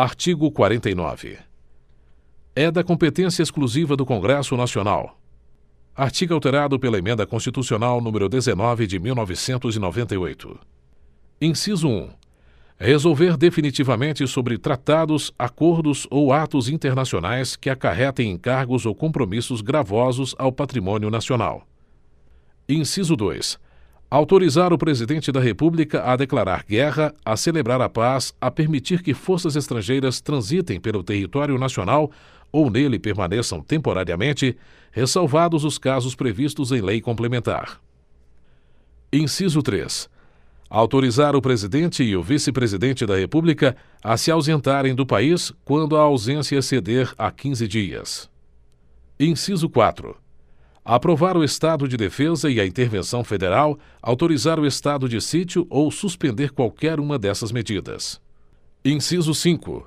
artigo quarenta e nove. É da competência exclusiva do congresso nacional. Artigo alterado pela emenda constitucional número dezenove de mil novecentos e noventa e oito. Inciso um. Resolver definitivamente sobre tratados acordos ou atos internacionais que acarretem encargos ou compromissos gravosos ao patrimônio nacional. Inciso dois autorizar o presidente da república a declarar guerra a celebrar a paz a permitir que forças estrangeiras transitem pelo território nacional ou nele permaneçam temporariamente ressalvados os casos previstos em lei complementar. Inciso três. Autorizar o presidente e o vice presidente da república a se ausentarem do país quando a ausência exceder a quinze dias. Inciso quatro aprovar o estado de defesa e a intervenção federal autorizar o estado de sítio ou suspender qualquer uma dessas medidas. Inciso cinco.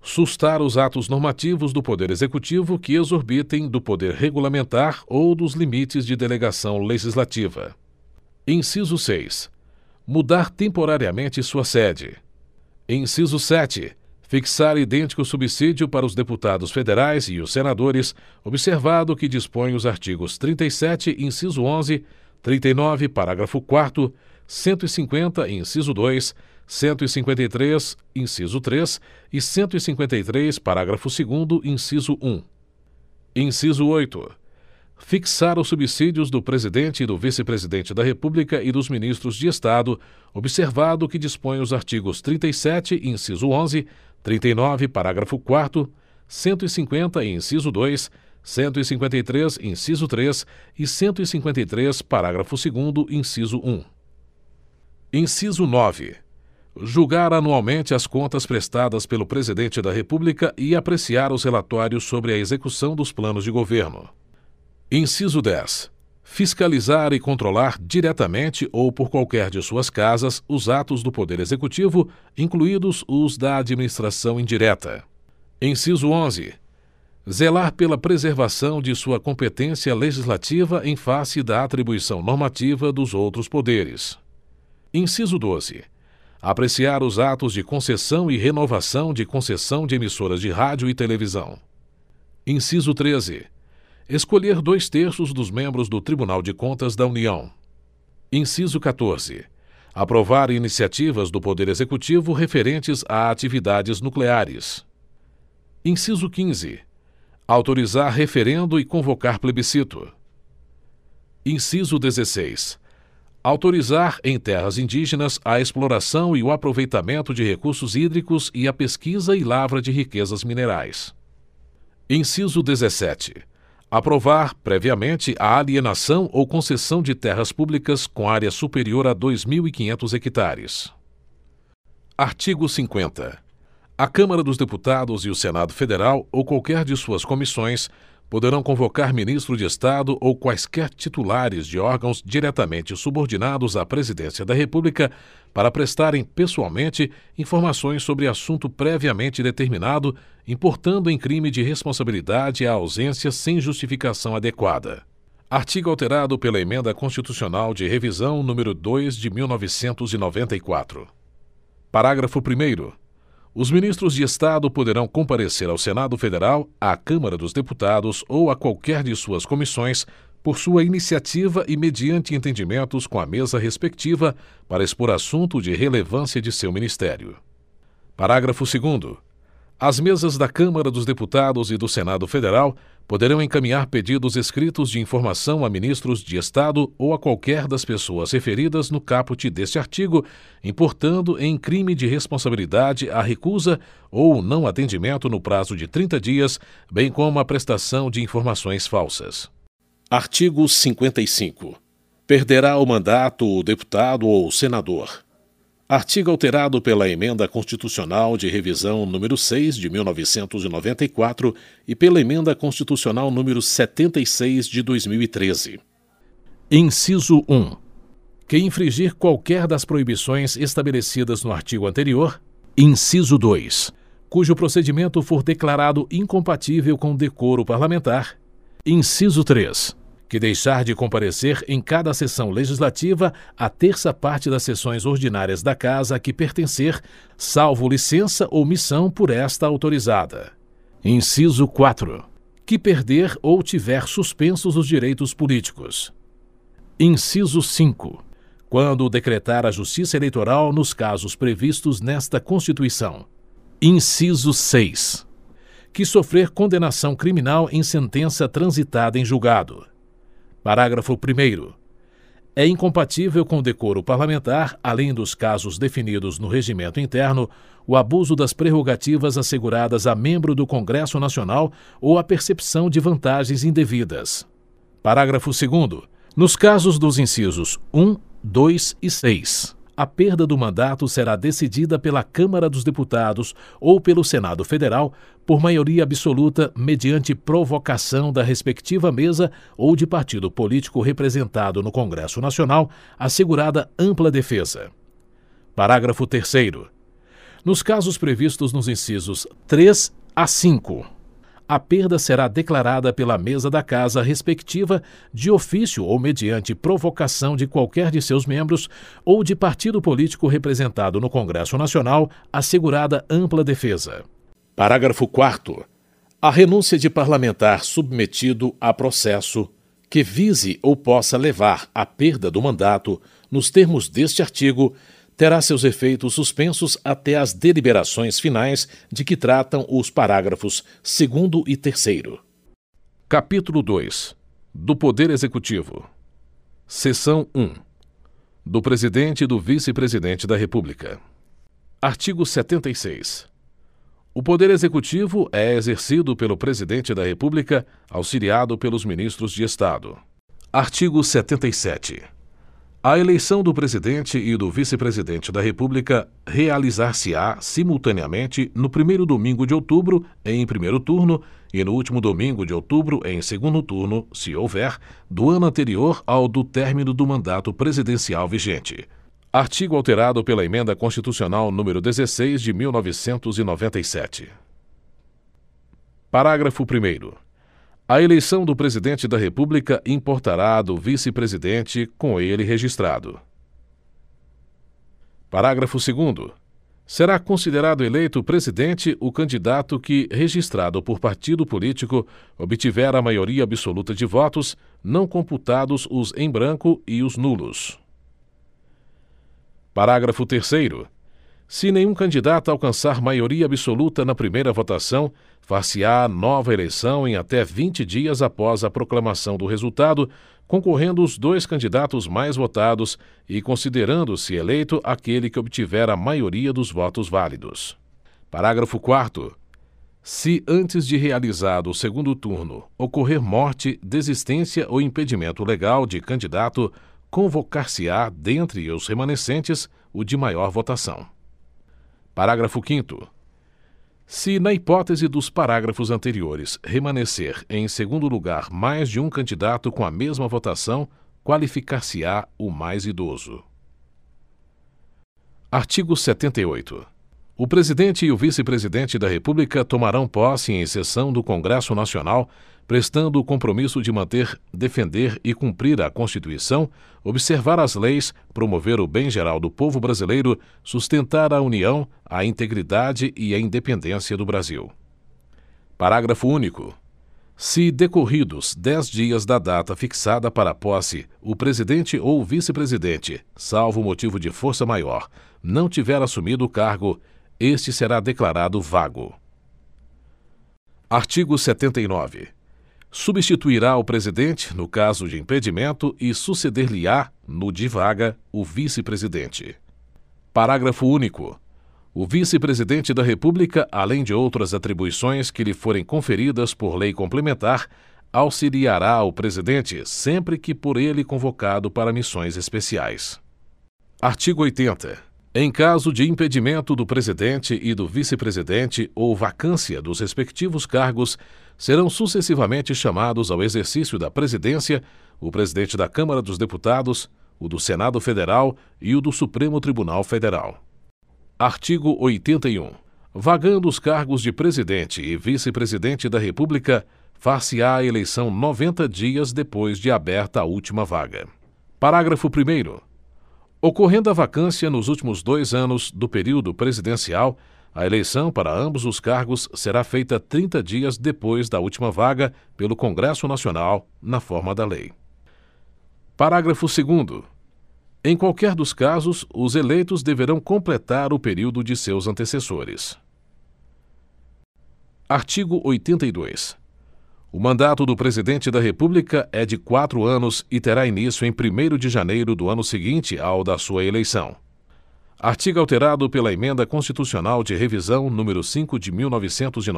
Sustar os atos normativos do poder executivo que exorbitem do poder regulamentar ou dos limites de delegação legislativa. Inciso seis. Mudar temporariamente sua sede. Inciso sete fixar idêntico subsídio para os deputados federais e os senadores observado o que dispõem os artigos trinta e sete inciso onze trinta e nove parágrafo quarto cento e cinquenta inciso dois cento e cinquenta e três inciso três e cento e cinquenta e três parágrafo segundo inciso um. Inciso oito. Fixar os subsídios do presidente e do vice presidente da república e dos ministros de estado observado o que dispõem os artigos trinta e sete inciso onze trinta e nove parágrafo quarto cento e cinquenta inciso dois cento e cinquenta e três inciso três e cento e cinquenta e três parágrafo segundo inciso um. Inciso nove. Julgar anualmente as contas prestadas pelo presidente da república e apreciar os relatórios sobre a execução dos planos de governo. Inciso dez fiscalizar e controlar diretamente ou por qualquer de suas casas os atos do poder executivo incluídos os da administração indireta. Inciso onze. Zelar pela preservação de sua competência legislativa em face da atribuição normativa dos outros poderes. Inciso doze. Apreciar os atos de concessão e renovação de concessão de emissoras de rádio e televisão. Inciso treze escolher dois terços dos membros do tribunal de contas da união. Inciso catorze aprovar iniciativas do poder executivo referentes a atividades nucleares. Inciso quinze. Autorizar referendo e convocar plebiscito. Inciso dezesseis. Autorizar em terras indígenas a exploração e o aproveitamento de recursos hídricos e a pesquisa e lavra de riquezas minerais. Inciso dezessete aprovar previamente a alienação ou concessão de terras públicas com área superior a dois mil e quinhentos hectares. Artigo cinquenta. A câmara dos deputados e o senado federal ou qualquer de suas comissões poderão convocar ministro de estado ou quaisquer titulares de órgãos diretamente subordinados à presidência da república para prestarem pessoalmente informações sobre assunto previamente determinado importando em crime de responsabilidade a ausência sem justificação adequada. Artigo alterado pela emenda constitucional de revisão número dois de mil novecentos e noventa e quatro. Parágrafo primeiro os ministros de estado poderão comparecer ao senado federal à câmara dos deputados ou a qualquer de suas comissões por sua iniciativa e mediante entendimentos com a mesa respectiva para expor assunto de relevância de seu ministério. Parágrafo segundo. As mesas da câmara dos deputados e do senado federal poderão encaminhar pedidos escritos de informação a ministros de estado ou a qualquer das pessoas referidas no caput deste artigo importando em crime de responsabilidade a recusa ou não atendimento no prazo de trinta dias bem como a prestação de informações falsas. Artigo cinquenta e cinco. Perderá o mandato o deputado ou senador Artigo alterado pela Emenda Constitucional de Revisão número 6 de 1994 e pela Emenda Constitucional número 76 de 2013. Inciso 1. Que infringir qualquer das proibições estabelecidas no artigo anterior. Inciso 2. Cujo procedimento for declarado incompatível com o decoro parlamentar. Inciso 3 que deixar de comparecer em cada sessão legislativa a terça parte das sessões ordinárias da casa a que pertencer, salvo licença ou missão por esta autorizada. Inciso 4. Que perder ou tiver suspensos os direitos políticos. Inciso 5. Quando decretar a Justiça Eleitoral nos casos previstos nesta Constituição. Inciso 6. Que sofrer condenação criminal em sentença transitada em julgado. Parágrafo 1. É incompatível com o decoro parlamentar, além dos casos definidos no regimento interno, o abuso das prerrogativas asseguradas a membro do Congresso Nacional ou a percepção de vantagens indevidas. Parágrafo 2. Nos casos dos incisos 1, 2 e 6 a perda do mandato será decidida pela Câmara dos Deputados ou pelo Senado Federal por maioria absoluta mediante provocação da respectiva mesa ou de partido político representado no Congresso Nacional, assegurada ampla defesa. Parágrafo 3. Nos casos previstos nos incisos 3 a 5 a perda será declarada pela mesa da casa respectiva de ofício ou mediante provocação de qualquer de seus membros ou de partido político representado no Congresso Nacional, assegurada ampla defesa. Parágrafo 4 A renúncia de parlamentar submetido a processo que vise ou possa levar à perda do mandato, nos termos deste artigo, terá seus efeitos suspensos até as deliberações finais de que tratam os parágrafos 2 e 3. Capítulo 2 Do Poder Executivo. Seção 1 Do Presidente e do Vice-Presidente da República. Artigo 76. O Poder Executivo é exercido pelo Presidente da República, auxiliado pelos ministros de Estado. Artigo 77. A eleição do presidente e do vice-presidente da República realizar-se-á simultaneamente no primeiro domingo de outubro, em primeiro turno, e no último domingo de outubro, em segundo turno, se houver, do ano anterior ao do término do mandato presidencial vigente. Artigo alterado pela Emenda Constitucional número 16 de 1997. Parágrafo primeiro. A eleição do presidente da República importará do vice-presidente com ele registrado. Parágrafo 2. Será considerado eleito presidente o candidato que, registrado por partido político, obtiver a maioria absoluta de votos, não computados os em branco e os nulos. Parágrafo 3. Se nenhum candidato alcançar maioria absoluta na primeira votação, far-se-á nova eleição em até vinte dias após a proclamação do resultado, concorrendo os dois candidatos mais votados e considerando-se eleito aquele que obtiver a maioria dos votos válidos. Parágrafo 4. Se, antes de realizado o segundo turno, ocorrer morte, desistência ou impedimento legal de candidato, convocar-se-á, dentre os remanescentes, o de maior votação. Parágrafo 5. Se, na hipótese dos parágrafos anteriores, remanescer em segundo lugar mais de um candidato com a mesma votação, qualificar-se-á o mais idoso. Artigo 78. O presidente e o vice-presidente da República tomarão posse em sessão do Congresso Nacional, prestando o compromisso de manter, defender e cumprir a Constituição, observar as leis, promover o bem geral do povo brasileiro, sustentar a união, a integridade e a independência do Brasil. Parágrafo único. Se decorridos dez dias da data fixada para a posse, o presidente ou vice-presidente, salvo motivo de força maior, não tiver assumido o cargo, este será declarado vago. Artigo 79. Substituirá o presidente no caso de impedimento e suceder-lhe-á, no de vaga, o vice-presidente. Parágrafo único. O vice-presidente da República, além de outras atribuições que lhe forem conferidas por lei complementar, auxiliará o presidente sempre que por ele convocado para missões especiais. Artigo 80. Em caso de impedimento do presidente e do vice-presidente ou vacância dos respectivos cargos, serão sucessivamente chamados ao exercício da presidência o presidente da Câmara dos Deputados, o do Senado Federal e o do Supremo Tribunal Federal. Artigo 81. Vagando os cargos de presidente e vice-presidente da República, far-se-á a eleição noventa dias depois de aberta a última vaga parágrafo primeiro ocorrendo a vacância nos últimos dois anos do período presidencial a eleição para ambos os cargos será feita trinta dias depois da última vaga pelo congresso nacional na forma da lei. Parágrafo segundo. Em qualquer dos casos os eleitos deverão completar o período de seus antecessores. Artigo oitenta e dois o mandato do presidente da república é de quatro anos e terá início em primeiro de janeiro do ano seguinte ao da sua eleição. Artigo alterado pela emenda constitucional de revisão número cinco de mil novecentos e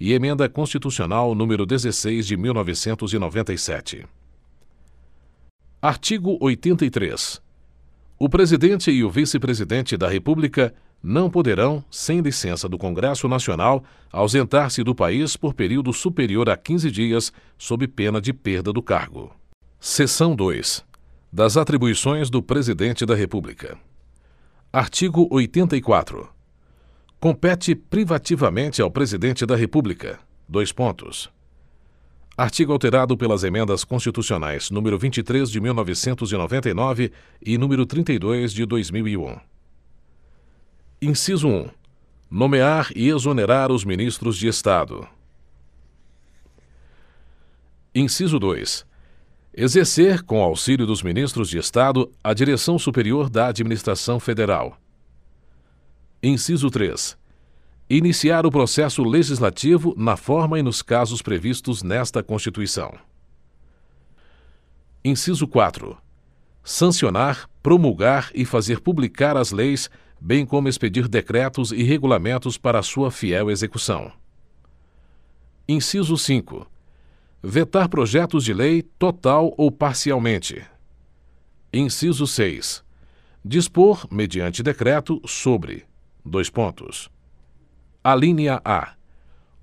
e emenda constitucional número dezesseis de mil novecentos e noventa e sete. Artigo oitenta e três. O presidente e o vice-presidente da república não poderão sem licença do congresso nacional ausentar-se do país por período superior a quinze dias sob pena de perda do cargo. Seção dois. Das atribuições do presidente da república. Artigo oitenta e quatro. Compete privativamente ao presidente da república. Dois pontos. Artigo alterado pelas emendas constitucionais número vinte e três de mil novecentos e noventa e nove e número trinta e dois de dois mil e um inciso um nomear e exonerar os ministros de estado. Inciso dois exercer com auxílio dos ministros de estado a direção superior da administração federal. Inciso três iniciar o processo legislativo na forma e nos casos previstos nesta constituição. Inciso quatro sancionar promulgar e fazer publicar as leis bem como expedir decretos e regulamentos para sua fiel execução. Inciso cinco. Vetar projetos de lei total ou parcialmente. Inciso seis. Dispor mediante decreto sobre. Dois pontos. Alínea a.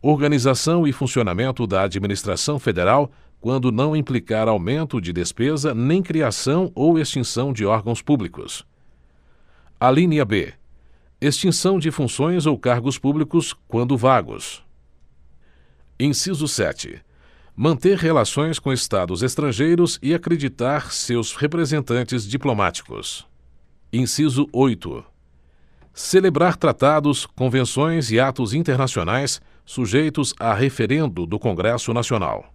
Organização e funcionamento da administração federal quando não implicar aumento de despesa nem criação ou extinção de órgãos públicos alínea b. Extinção de funções ou cargos públicos quando vagos. Inciso sete. Manter relações com estados estrangeiros e acreditar seus representantes diplomáticos. Inciso oito. Celebrar tratados convenções e atos internacionais sujeitos a referendo do congresso nacional.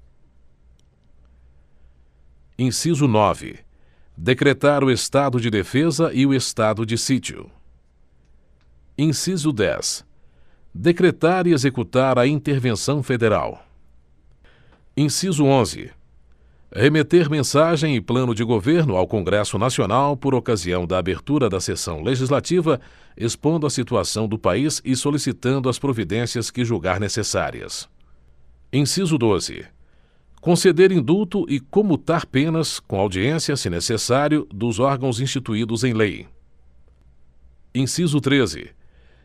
Inciso nove decretar o estado de defesa e o estado de sítio. Inciso dez. Decretar e executar a intervenção federal. Inciso onze. Remeter mensagem e plano de governo ao congresso nacional por ocasião da abertura da sessão legislativa expondo a situação do país e solicitando as providências que julgar necessárias. Inciso doze conceder indulto e comutar penas com audiência se necessário dos órgãos instituídos em lei. Inciso treze.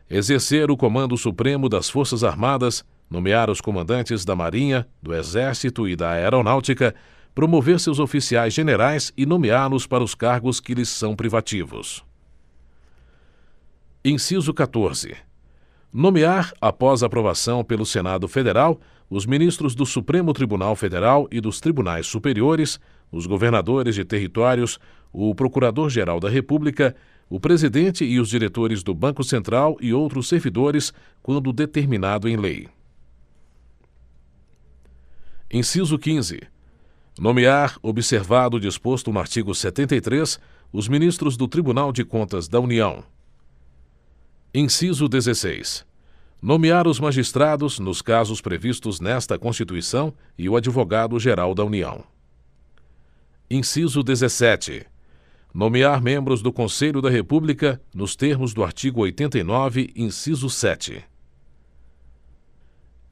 Exercer o comando supremo das forças armadas nomear os comandantes da marinha do exército e da aeronáutica promover seus oficiais generais e nomeá-los para os cargos que lhes são privativos. Inciso catorze nomear após aprovação pelo senado federal os ministros do supremo tribunal federal e dos tribunais superiores os governadores de territórios o procurador geral da república o presidente e os diretores do banco central e outros servidores quando determinado em lei. Inciso quinze. Nomear observado o disposto no artigo setenta e três os ministros do tribunal de contas da união. Inciso dezesseis nomear os magistrados nos casos previstos nesta constituição e o advogado geral da união. Inciso dezessete. Nomear membros do conselho da república nos termos do artigo oitenta e nove inciso sete.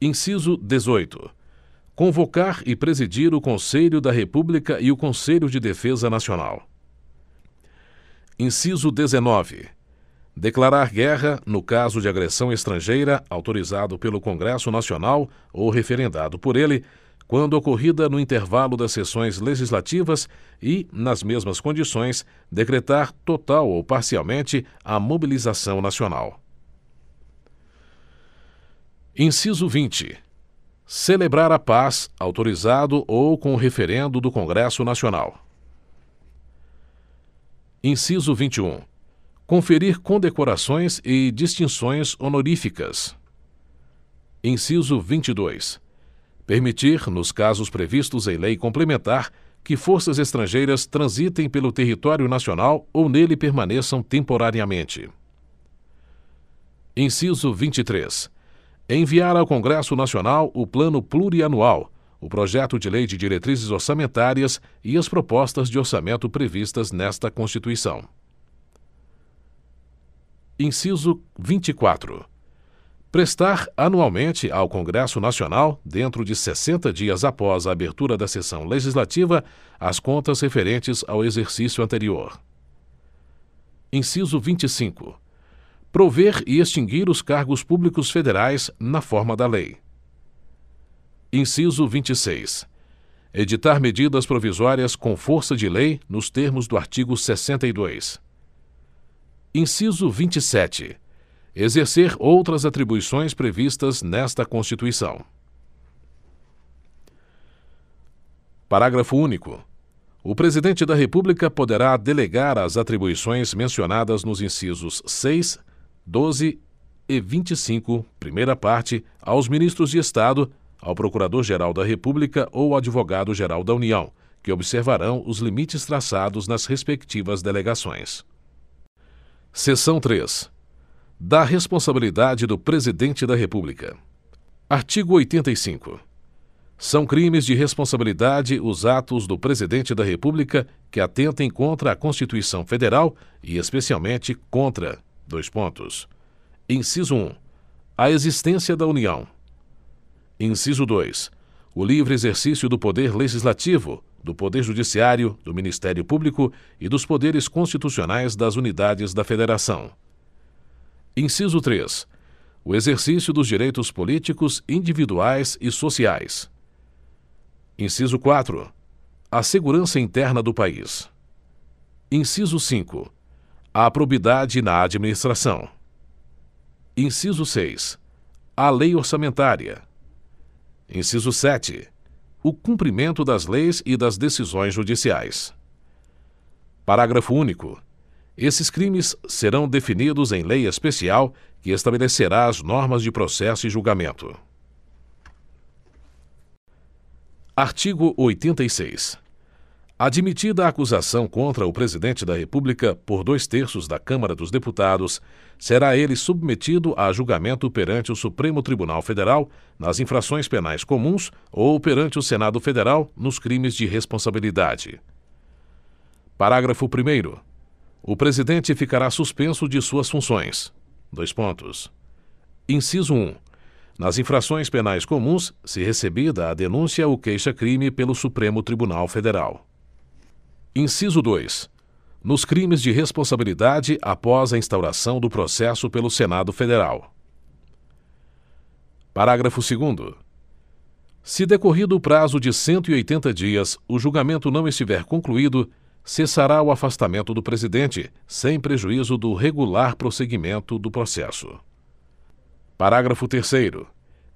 Inciso dezoito. Convocar e presidir o conselho da república e o conselho de defesa nacional. Inciso dezenove declarar guerra no caso de agressão estrangeira autorizado pelo congresso nacional ou referendado por ele quando ocorrida no intervalo das sessões legislativas e nas mesmas condições decretar total ou parcialmente a mobilização nacional. Inciso vinte. Celebrar a paz autorizado ou com referendo do congresso nacional. Inciso vinte e um conferir condecorações e distinções honoríficas. Inciso vinte e dois. Permitir nos casos previstos em lei complementar que forças estrangeiras transitem pelo território nacional ou nele permaneçam temporariamente. Inciso vinte e três. Enviar ao congresso nacional o plano plurianual o projeto de lei de diretrizes orçamentárias e as propostas de orçamento previstas nesta constituição inciso vinte e quatro. Prestar anualmente ao congresso nacional dentro de sessenta dias após a abertura da sessão legislativa as contas referentes ao exercício anterior. Inciso vinte e cinco. Prover e extinguir os cargos públicos federais na forma da lei. Inciso vinte e seis. Editar medidas provisórias com força de lei nos termos do artigo sessenta e dois inciso vinte e sete exercer outras atribuições previstas nesta constituição. Parágrafo único. O presidente da república poderá delegar as atribuições mencionadas nos incisos seis doze e vinte e cinco primeira parte aos ministros de estado ao procurador geral da república ou advogado geral da união que observarão os limites traçados nas respectivas delegações seção três. Da responsabilidade do presidente da república. Artigo oitenta e cinco. São crimes de responsabilidade os atos do presidente da república que atentem contra a constituição federal e especialmente contra dois pontos. Inciso um. A existência da união. Inciso dois. O livre exercício do poder legislativo do poder judiciário do ministério público e dos poderes constitucionais das unidades da federação. Inciso três. O exercício dos direitos políticos individuais e sociais. Inciso quatro. A segurança interna do país. Inciso cinco. A probidade na administração. Inciso seis. A lei orçamentária. Inciso sete o cumprimento das leis e das decisões judiciais. Parágrafo único. Esses crimes serão definidos em lei especial que estabelecerá as normas de processo e julgamento. Artigo oitenta e seis admitida a acusação contra o presidente da república por dois terços da câmara dos deputados será ele submetido a julgamento perante o supremo tribunal federal nas infrações penais comuns ou perante o senado federal nos crimes de responsabilidade. Parágrafo primeiro. O presidente ficará suspenso de suas funções. Dois pontos. Inciso um. Nas infrações penais comuns se recebida a denúncia ou queixa-crime pelo supremo tribunal federal inciso dois. Nos crimes de responsabilidade após a instauração do processo pelo senado federal. Parágrafo segundo. Se decorrido o prazo de cento e oitenta dias o julgamento não estiver concluído cessará o afastamento do presidente sem prejuízo do regular prosseguimento do processo. Parágrafo terceiro.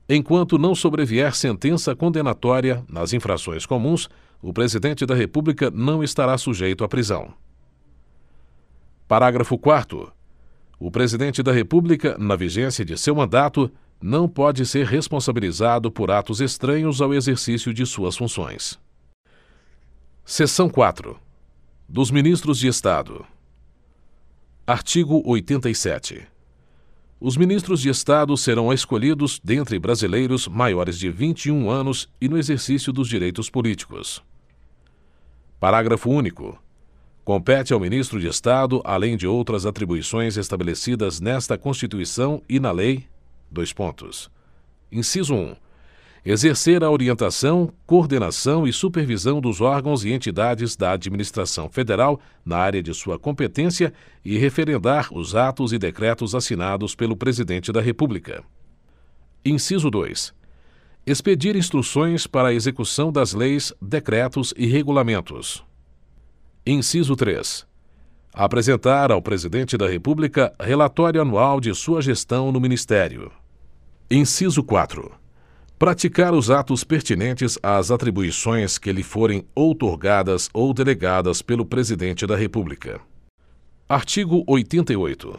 Enquanto não sobrevier sentença condenatória nas infrações comuns o presidente da república não estará sujeito à prisão. Parágrafo quarto. O presidente da república na vigência de seu mandato não pode ser responsabilizado por atos estranhos ao exercício de suas funções. Seção quatro. Dos ministros de estado. Artigo oitenta e sete. Os ministros de estado serão escolhidos dentre brasileiros maiores de vinte e um anos e no exercício dos direitos políticos parágrafo único. Compete ao ministro de estado além de outras atribuições estabelecidas nesta constituição e na lei? Dois pontos. Inciso um. Exercer a orientação coordenação e supervisão dos órgãos e entidades da administração federal na área de sua competência e referendar os atos e decretos assinados pelo presidente da república. Inciso dois expedir instruções para a execução das leis decretos e regulamentos. Inciso três. Apresentar ao presidente da república relatório anual de sua gestão no ministério. Inciso quatro. Praticar os atos pertinentes às atribuições que lhe forem outorgadas ou delegadas pelo presidente da república. Artigo oitenta e oito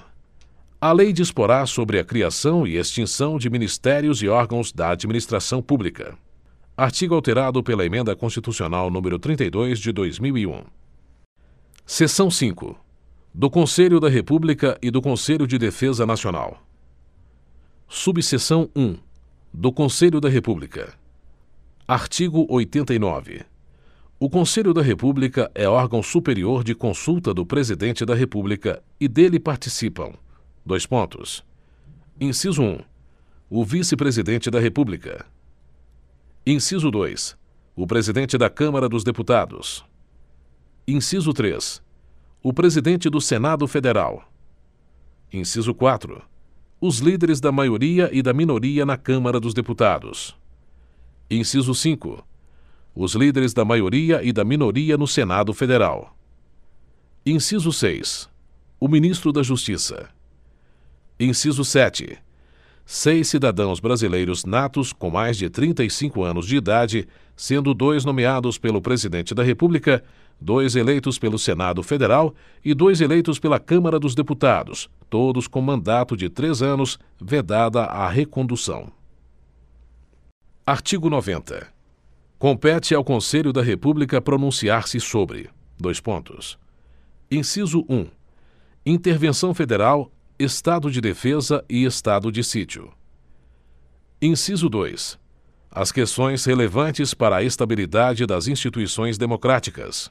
a lei disporá sobre a criação e extinção de ministérios e órgãos da administração pública. Artigo alterado pela emenda constitucional número trinta e dois de dois mil e um. Seção cinco. Do conselho da república e do conselho de defesa nacional. Subseção um. Do conselho da república. Artigo oitenta e nove. O conselho da república é órgão superior de consulta do presidente da república e dele participam dois pontos inciso um o vice presidente da república inciso dois o presidente da câmara dos deputados inciso três o presidente do senado federal inciso quatro os líderes da maioria e da minoria na Câmara dos Deputados. Inciso cinco. Os líderes da maioria e da minoria no Senado Federal. Inciso seis. O ministro da Justiça. Inciso sete. Seis cidadãos brasileiros natos com mais de trinta e cinco anos de idade, sendo dois nomeados pelo Presidente da República dois eleitos pelo Senado Federal e dois eleitos pela Câmara dos Deputados, todos com mandato de três anos, vedada a recondução. Artigo 90. Compete ao Conselho da República pronunciar-se sobre: dois pontos. Inciso 1. Intervenção federal, estado de defesa e estado de sítio. Inciso 2. As questões relevantes para a estabilidade das instituições democráticas.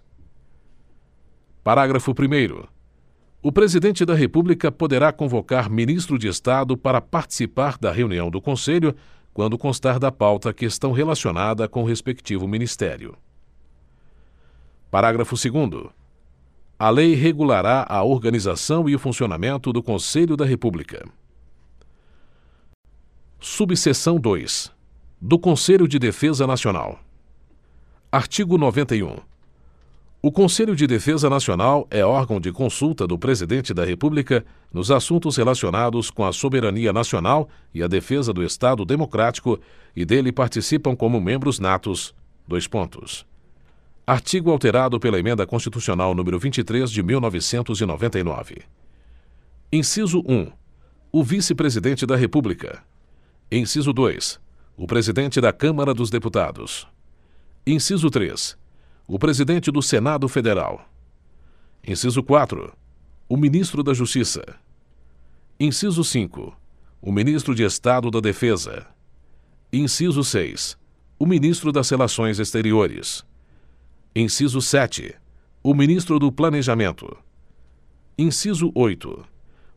Parágrafo primeiro. O presidente da República poderá convocar ministro de Estado para participar da reunião do Conselho quando constar da pauta questão relacionada com o respectivo ministério. Parágrafo segundo. A lei regulará a organização e o funcionamento do Conselho da República. Subseção 2. Do Conselho de Defesa Nacional. Artigo 91. O Conselho de Defesa Nacional é órgão de consulta do Presidente da República nos assuntos relacionados com a soberania nacional e a defesa do Estado Democrático e dele participam como membros natos. Dois pontos. Artigo alterado pela Emenda Constitucional número 23 de 1999. Inciso 1. O Vice-Presidente da República. Inciso 2. O Presidente da Câmara dos Deputados. Inciso 3 o presidente do Senado Federal. Inciso 4. O ministro da Justiça. Inciso 5. O ministro de Estado da Defesa. Inciso 6. O ministro das Relações Exteriores. Inciso 7. O ministro do Planejamento. Inciso 8.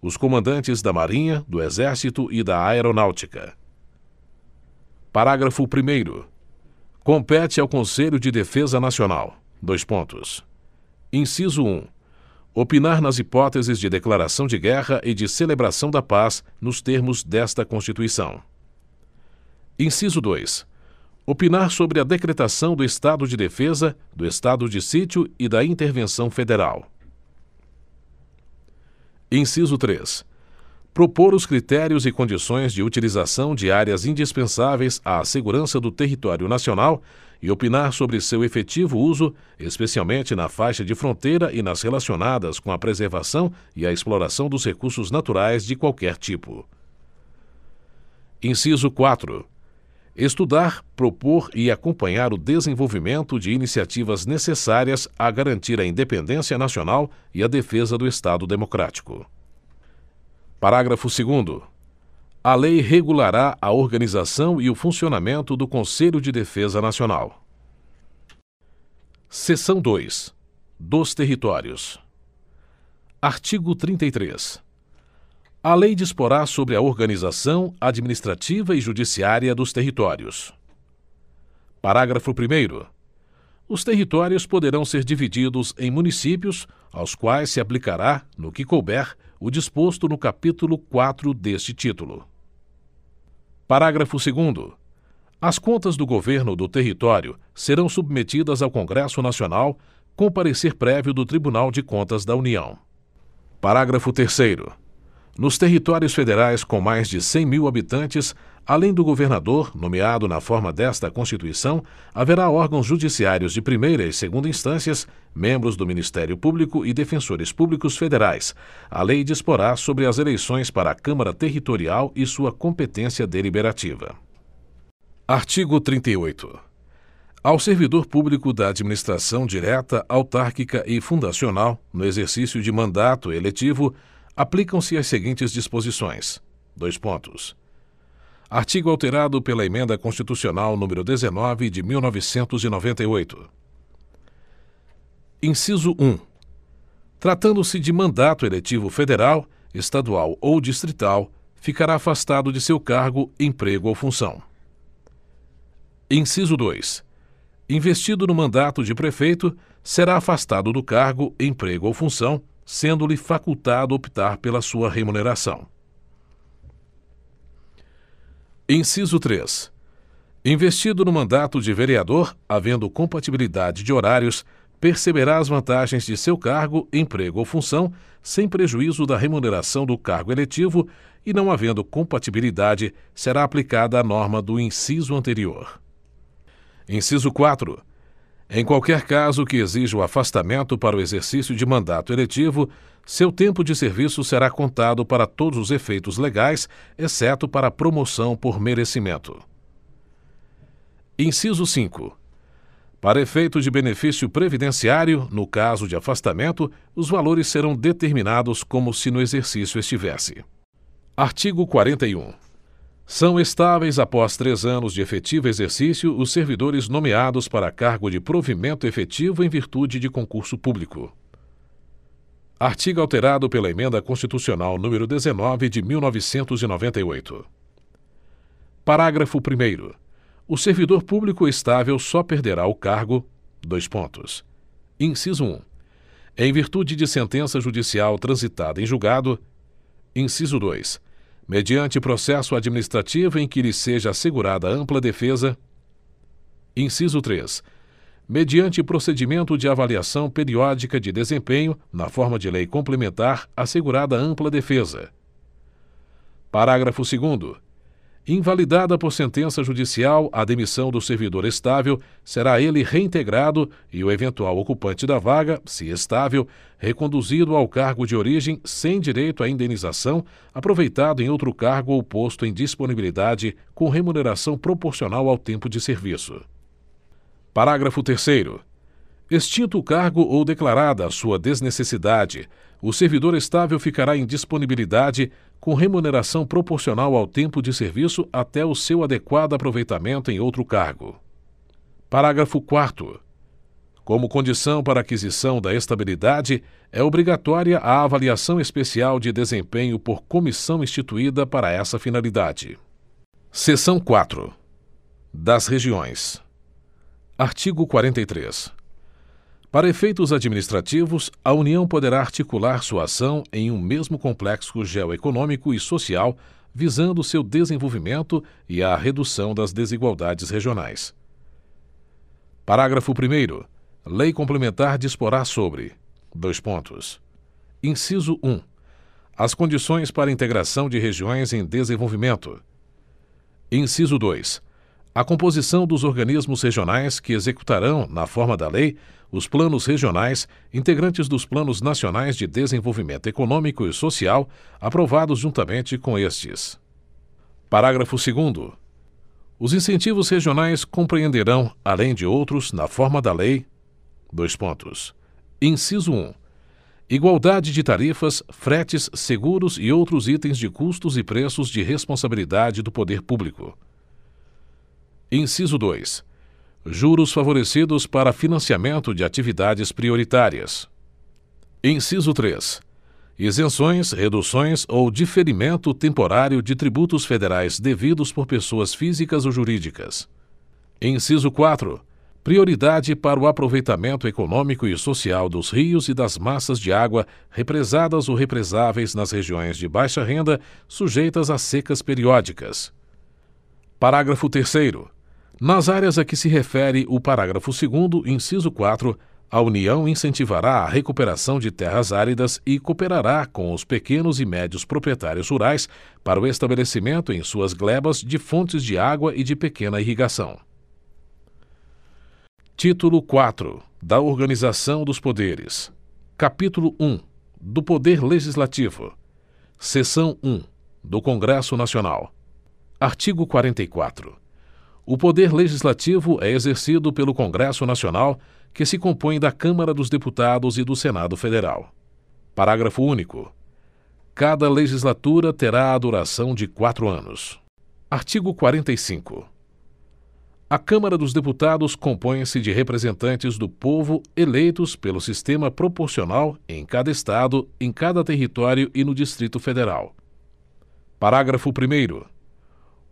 Os comandantes da Marinha, do Exército e da Aeronáutica. Parágrafo 1 compete ao Conselho de Defesa Nacional. Dois pontos. Inciso 1. Opinar nas hipóteses de declaração de guerra e de celebração da paz nos termos desta Constituição. Inciso 2. Opinar sobre a decretação do estado de defesa, do estado de sítio e da intervenção federal. Inciso 3 propor os critérios e condições de utilização de áreas indispensáveis à segurança do território nacional e opinar sobre seu efetivo uso, especialmente na faixa de fronteira e nas relacionadas com a preservação e a exploração dos recursos naturais de qualquer tipo. Inciso 4. Estudar, propor e acompanhar o desenvolvimento de iniciativas necessárias a garantir a independência nacional e a defesa do Estado Democrático. Parágrafo segundo. A lei regulará a organização e o funcionamento do Conselho de Defesa Nacional. Seção 2. Dos Territórios. Artigo 33. A lei disporá sobre a organização administrativa e judiciária dos territórios. Parágrafo 1. Os territórios poderão ser divididos em municípios, aos quais se aplicará, no que couber, o disposto no capítulo 4 deste título. Parágrafo 2. As contas do governo do território serão submetidas ao Congresso Nacional com parecer prévio do Tribunal de Contas da União. Parágrafo 3. Nos territórios federais com mais de 100 mil habitantes, Além do governador, nomeado na forma desta Constituição, haverá órgãos judiciários de primeira e segunda instâncias, membros do Ministério Público e defensores públicos federais. A lei disporá sobre as eleições para a Câmara Territorial e sua competência deliberativa. Artigo 38. Ao servidor público da administração direta, autárquica e fundacional, no exercício de mandato eletivo, aplicam-se as seguintes disposições: dois pontos Artigo alterado pela Emenda Constitucional número 19 de 1998. Inciso 1. Tratando-se de mandato eletivo federal, estadual ou distrital, ficará afastado de seu cargo, emprego ou função. Inciso 2. Investido no mandato de prefeito, será afastado do cargo, emprego ou função, sendo-lhe facultado optar pela sua remuneração. Inciso 3. Investido no mandato de vereador, havendo compatibilidade de horários, perceberá as vantagens de seu cargo, emprego ou função, sem prejuízo da remuneração do cargo eletivo e, não havendo compatibilidade, será aplicada a norma do inciso anterior. Inciso 4. Em qualquer caso que exija o afastamento para o exercício de mandato eletivo, seu tempo de serviço será contado para todos os efeitos legais, exceto para promoção por merecimento. Inciso 5. Para efeito de benefício previdenciário, no caso de afastamento, os valores serão determinados como se no exercício estivesse. Artigo 41. São estáveis após três anos de efetivo exercício os servidores nomeados para cargo de provimento efetivo em virtude de concurso público. Artigo alterado pela Emenda Constitucional número 19 de 1998. Parágrafo 1 O servidor público estável só perderá o cargo: dois pontos. Inciso 1. Em virtude de sentença judicial transitada em julgado. Inciso 2 mediante processo administrativo em que lhe seja assegurada ampla defesa. Inciso 3. Mediante procedimento de avaliação periódica de desempenho, na forma de lei complementar, assegurada ampla defesa. Parágrafo 2. Invalidada por sentença judicial a demissão do servidor estável, será ele reintegrado e o eventual ocupante da vaga, se estável, reconduzido ao cargo de origem sem direito à indenização, aproveitado em outro cargo ou posto em disponibilidade com remuneração proporcional ao tempo de serviço. Parágrafo 3. Extinto o cargo ou declarada a sua desnecessidade, o servidor estável ficará em disponibilidade com remuneração proporcional ao tempo de serviço até o seu adequado aproveitamento em outro cargo. Parágrafo 4. Como condição para aquisição da estabilidade, é obrigatória a avaliação especial de desempenho por comissão instituída para essa finalidade. Seção 4. Das regiões. Artigo 43. Para efeitos administrativos, a União poderá articular sua ação em um mesmo complexo geoeconômico e social, visando seu desenvolvimento e a redução das desigualdades regionais. Parágrafo 1. Lei complementar disporá sobre: dois pontos. Inciso 1. As condições para integração de regiões em desenvolvimento. Inciso 2 a composição dos organismos regionais que executarão, na forma da lei, os planos regionais, integrantes dos planos nacionais de desenvolvimento econômico e social, aprovados juntamente com estes. Parágrafo 2. Os incentivos regionais compreenderão, além de outros, na forma da lei, dois pontos. Inciso 1. Igualdade de tarifas, fretes, seguros e outros itens de custos e preços de responsabilidade do poder público. Inciso 2. Juros favorecidos para financiamento de atividades prioritárias. Inciso 3. Isenções, reduções ou diferimento temporário de tributos federais devidos por pessoas físicas ou jurídicas. Inciso 4. Prioridade para o aproveitamento econômico e social dos rios e das massas de água represadas ou represáveis nas regiões de baixa renda sujeitas a secas periódicas. Parágrafo 3 nas áreas a que se refere o parágrafo 2, inciso 4, a união incentivará a recuperação de terras áridas e cooperará com os pequenos e médios proprietários rurais para o estabelecimento em suas glebas de fontes de água e de pequena irrigação. Título quatro da organização dos poderes. Capítulo um do poder legislativo. Seção um do congresso nacional. Artigo quarenta e quatro o poder legislativo é exercido pelo congresso nacional que se compõe da Câmara dos Deputados e do Senado Federal. Parágrafo único. Cada legislatura terá a duração de quatro anos. Artigo 45. A Câmara dos Deputados compõe-se de representantes do povo eleitos pelo sistema proporcional em cada Estado, em cada território e no Distrito Federal. Parágrafo 1.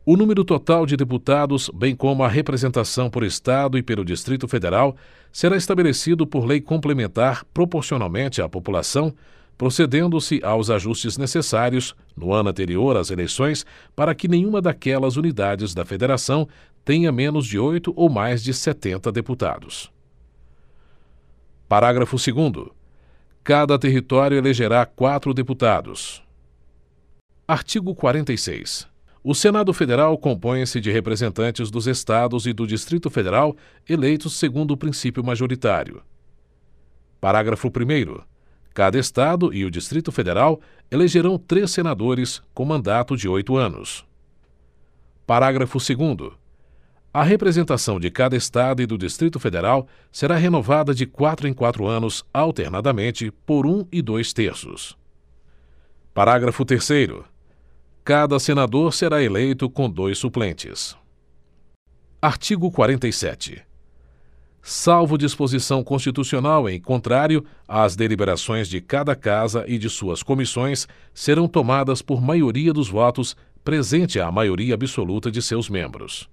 O número total de deputados, bem como a representação por Estado e pelo Distrito Federal, será estabelecido por lei complementar proporcionalmente à população, procedendo-se aos ajustes necessários, no ano anterior às eleições, para que nenhuma daquelas unidades da Federação tenha menos de oito ou mais de setenta deputados. Parágrafo 2. Cada território elegerá quatro deputados. Artigo 46. O Senado Federal compõe-se de representantes dos estados e do Distrito Federal eleitos segundo o princípio majoritário. Parágrafo 1. Cada estado e o Distrito Federal elegerão três senadores com mandato de oito anos. Parágrafo 2. A representação de cada estado e do Distrito Federal será renovada de quatro em quatro anos, alternadamente, por um e dois terços. Parágrafo 3 cada senador será eleito com dois suplentes. Artigo 47. Salvo disposição constitucional em contrário, as deliberações de cada casa e de suas comissões serão tomadas por maioria dos votos, presente a maioria absoluta de seus membros.